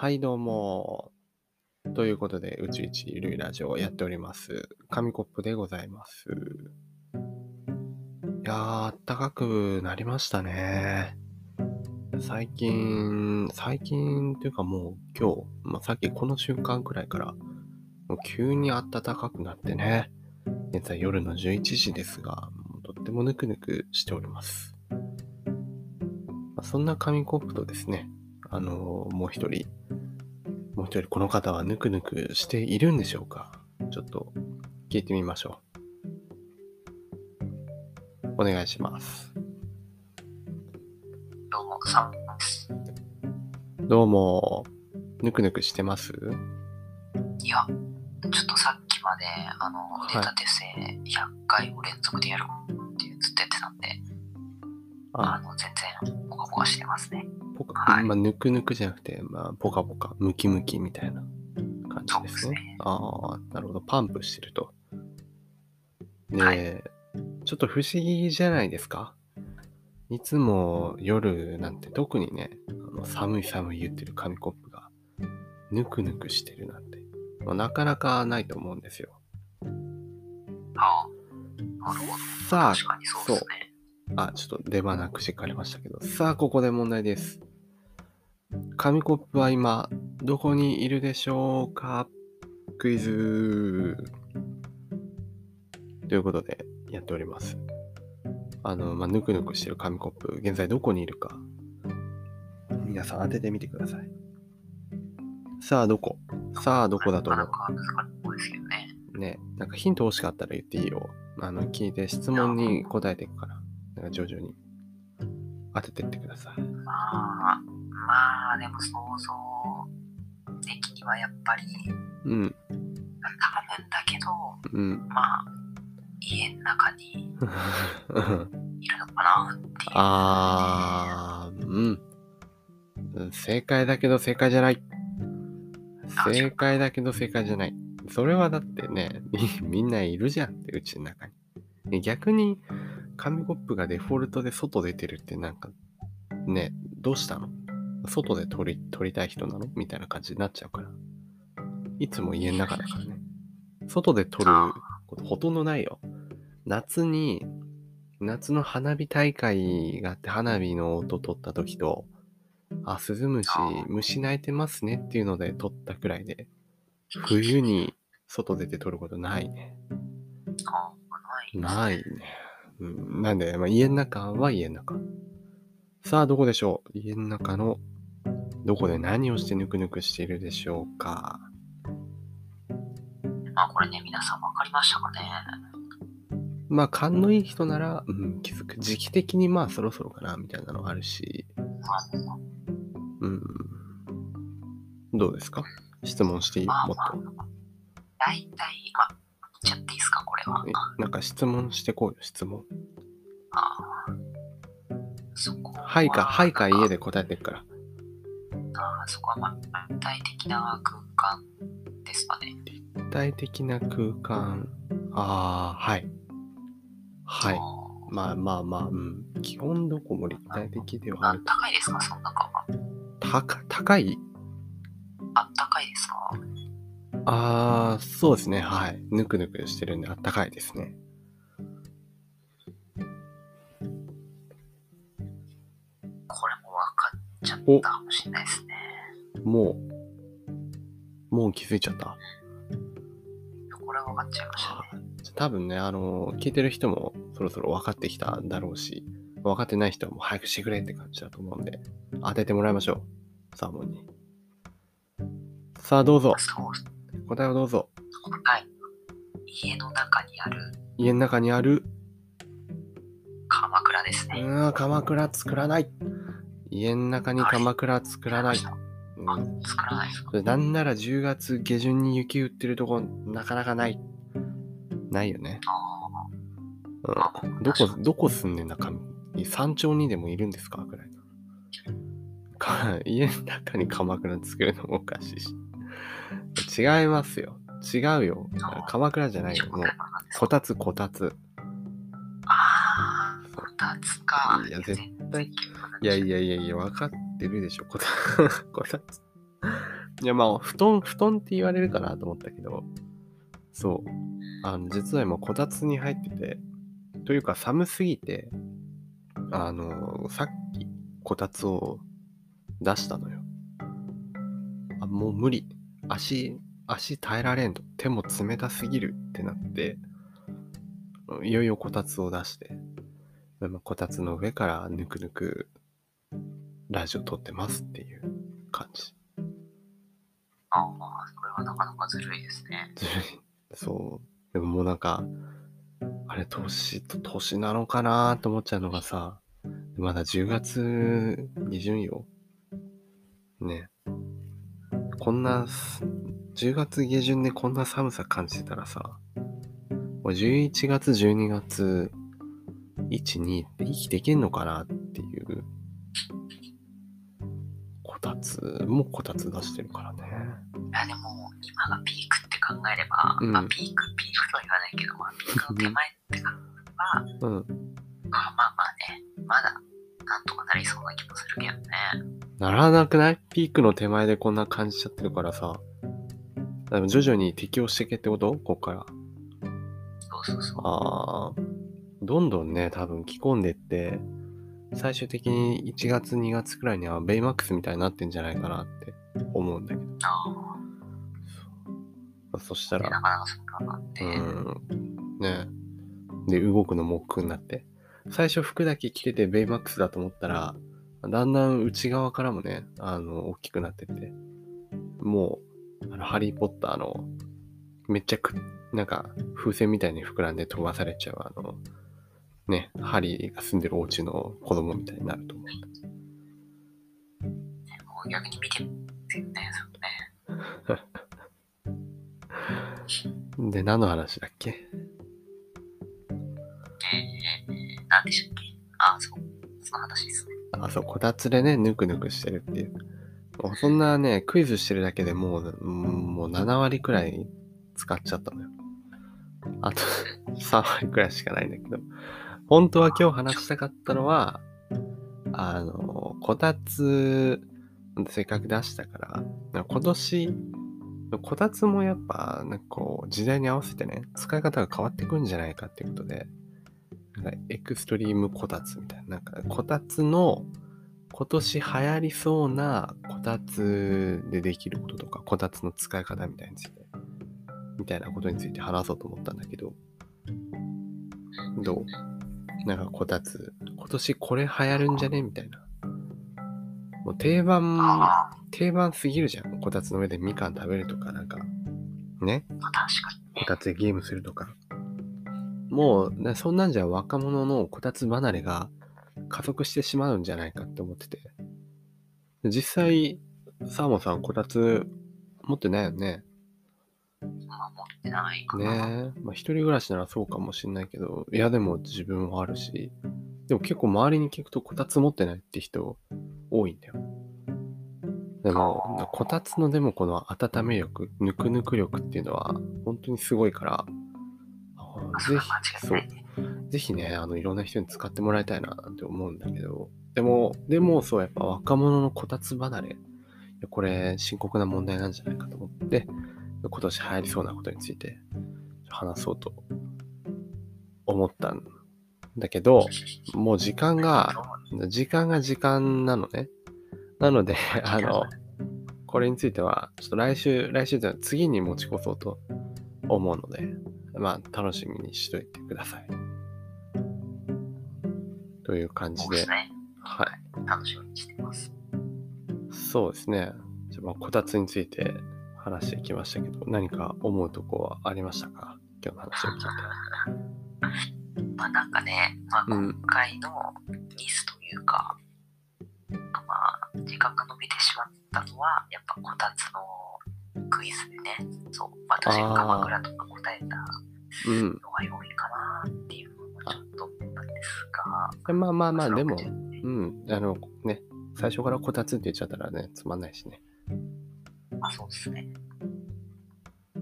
はい、どうも。ということで、宇宙一ゆるいラジオをやっております。紙コップでございます。いやー、あったかくなりましたね。最近、最近というかもう今日、まあ、さっきこの瞬間くらいから、もう急に暖かくなってね。現在夜の11時ですが、もうとってもぬくぬくしております。まあ、そんな紙コップとですね、あのーもう一人、もう一人この方はぬくぬくしているんでしょうか。ちょっと聞いてみましょう。お願いします。どうも、サムです。どうも、ぬくぬくしてます？いや、ちょっとさっきまで、あの、い。腕立て伏せ100回を連続でやるっていうずっとやってたんで、あ。あ、の、全然、ポカポカしてますね。ポカ、はいまあ、ぬくぬくじゃなくて、まあ、ポカポカ、ムキムキみたいな感じですね。すねああ、なるほど。パンプしてると。で、はいちょっと不思議じゃないですか？いつも夜なんて特にね、あの寒い寒い言ってる紙コップが、ぬくぬくしてるなんて、まあなかなかないと思うんですよ。ああ、なるほど。さあ、確かにそうですね。あ、ちょっと出花くじかれましたけど。さあ、ここで問題です。紙コップは今、どこにいるでしょうか？クイズということで、やっております。あの、まあ、ぬくぬくしてる紙コップ、現在どこにいるか、皆さん当ててみてください。さあ、どこ？さあ、どこだと思う？ね、なんかヒント欲しかったら言っていいよ。あの、聞いて質問に答えていくから、なんか徐々に当ててってください。まあ、まあ、でも想像的にはやっぱり、うん、多分だけど、うん。まあ、家の中に いるのかなっていう。あー、うん。うん正解だけど正解じゃない。正解だけど正解じゃない。それはだってね、み みんないるじゃんって、うちの中に。で逆に、紙コップがデフォルトで外出てるってなんか、ね、どうしたの？外で撮り、撮りたい人なの？みたいな感じになっちゃうから。いつも家の中だからね。外で撮ることほとんどないよ。夏に、夏の花火大会があって花火の音撮った時と、あ、スズムシ、虫鳴いてますねっていうので撮ったくらいで、冬に外出て撮ることないね。あないないね。うん、なんで、まあ、家の中は家の中。さあ、どこでしょう？家の中の、どこで何をしてぬくぬくしているでしょうか？まあこれね、皆さん分かりましたかね？まあ、勘のいい人なら、うん、気づく。時期的にまあ、そろそろかな、みたいなのあるし、まあ、うん。どうですか？質問していい？まあもっと。まあ、大体、まあ、ちゃっていいですか、これは。えなんか質問してこうよ、質問。ああそこは。はいか、はいか家で答えてるから。あそこは、まあ、具体的な空間ですかね。立体的な空間。ああ、はい。はい。い。まあまあまあ、うん。基本どこも立体的ではあある。高いですか、その中は。高高い？あったかいですか？ああ、そうですね。はい。ぬくぬくしてるんで、あったかいですね。これも分かっちゃったかもしれないですね。もう、もう気づいちゃった？これは分かっちゃいましたね。多分ね、あの、聞いてる人もそろそろ分かってきただろうし、分かってない人はもう早くしてくれって感じだと思うんで、当ててもらいましょう。サーモンに。さあ、どうぞ。そう、答えをどうぞ。答え。家の中にある家の中にある、鎌倉ですね。うーん、鎌倉作らない。家の中に鎌倉作らない。あうん、作らないですかなんなら10月下旬に雪売ってるとこなかなかない。ないよね。あうん、どこ、どこ住んでんだか、山頂にでもいるんですかぐらいの。か家の中に鎌倉作るのもおかしいし。違いますよ。違うよ。鎌倉じゃないよ。もう、こたつ、こたつ。ああ、こたつか。いや絶対。いやいやいやいや、分かってるでしょ。こた こたつ。いやまあ、布団、布団って言われるかなと思ったけど、そう。あの、実は今、こたつに入ってて、というか寒すぎて、あの、さっき、こたつを出したのよ。あ、もう無理。足、足耐えられんと。手も冷たすぎるってなって、いよいよこたつを出して、今こたつの上からぬくぬくラジオ撮ってますっていう感じ。ああ、それはなかなかずるいですね。ずるい。そう。でももうなんか、あれ、年と年なのかなと思っちゃうのがさ、まだ10月下旬よ。ね。こんな、10月下旬でこんな寒さ感じてたらさ、もう11月、12月、1、2って生きていけんのかなっていう、こたつ、もうこたつ出してるからね。いや、でも、今がピークって考えれば、うんまあ、ピーク、ピークとは言わないけど、まあ、ピークの手前って考えれば、うん。まあまあまあね、まだ、なんとかなりそうな気もするけどね。ならなくない？ピークの手前でこんな感じちゃってるからさ。でも徐々に適応していけってこと？こっから。そうそうそう。あーどんどんね、多分着込んでって、最終的に1月2月くらいにはベイマックスみたいになってんじゃないかなって思うんだけど。あそしたあ、でなら、かなかそんなのあって、うん、ね。で、動くのも億劫になって。最初服だけ着ててベイマックスだと思ったら、だんだん内側からもね、あの、大きくなってって、もう、あの、ハリーポッターの、めっちゃく、なんか、風船みたいに膨らんで飛ばされちゃう、あの、ね、ハリーが住んでるお家の子供みたいになると思う。もう逆に見てるっていうね。で、何の話だっけ？えー、なんでしたっけ？ああ、そう。その話ですね。あ、そう、こたつでね、ぬくぬくしてるっていう。もうそんなね、クイズしてるだけでもう、うんもう7割くらい使っちゃったのよ。あと 3割くらいしかないんだけど。本当は今日話したかったのは、あの、こたつ、せっかく出したから、今年、こたつもやっぱ、なんかこう、時代に合わせてね、使い方が変わってくるんじゃないかっていうことで、エクストリームこたつみたいな、なんかこたつの今年流行りそうなこたつでできることとか、こたつの使い方みたいについて、みたいなことについて話そうと思ったんだけど、どう？なんかこたつ、今年これ流行るんじゃね？みたいな。もう定番、あ定番すぎるじゃん。こたつの上でみかん食べるとか、なんか、ね。こたつでゲームするとか。もう、なそんなんじゃ若者のこたつ離れが加速してしまうんじゃないかって思ってて。実際、サーモンさんこたつ持ってないよね？まあ持ってないかねな。え。まあ一人暮らしならそうかもしんないけど、いやでも自分はあるし、でも結構周りに聞くとこたつ持ってないって人多いんだよ。でも、こたつのでもこの温め力、ぬくぬく力っていうのは本当にすごいから、それぜひは間違いそうないね。ぜひね、あの、いろんな人に使ってもらいたいなって思うんだけど、でも、でも、そう、やっぱ若者のこたつ離れ、これ、深刻な問題なんじゃないかと思って、今年流行りそうなことについて話そうと思ったんだけど、もう時間が、時間が時間なのね。なので、あの、これについては、ちょっと来週、来週じゃない次に持ち越そうと思うので、まあ、楽しみにしといてください。という感じでです、ね。はい。楽しみにしてます。そうですね。じゃあ、まあ、こたつについて話してきましたけど、何か思うとこはありましたか？今日の話を聞いて。まあなんかね、まあうん今回のミスというか、まあ時間が伸びてしまったのは、やっぱこたつのクイズでね、そう、私が鎌倉とか答えたうん。のが良いかなっていうのもちょっと思ったんですが、まあまあまあ、でも、うん。あの、ね、最初からこたつって言っちゃったらね、つまんないしね。まあそうですね。考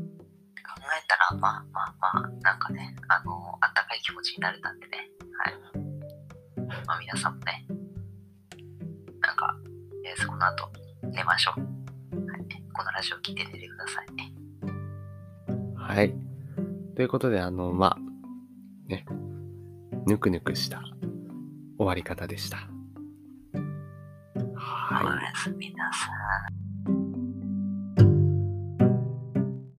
えたら、まあまあまあ、なんかね、あの、あったかい気持ちになれたんでね、はい。まあ皆さんもね、なんか、えーその後、寝ましょう。はい。このラジオ聞いて寝てくださいね。はい。ということで、あの、まあ、ね、ぬくぬくした終わり方でした。はい。おやすみなさい。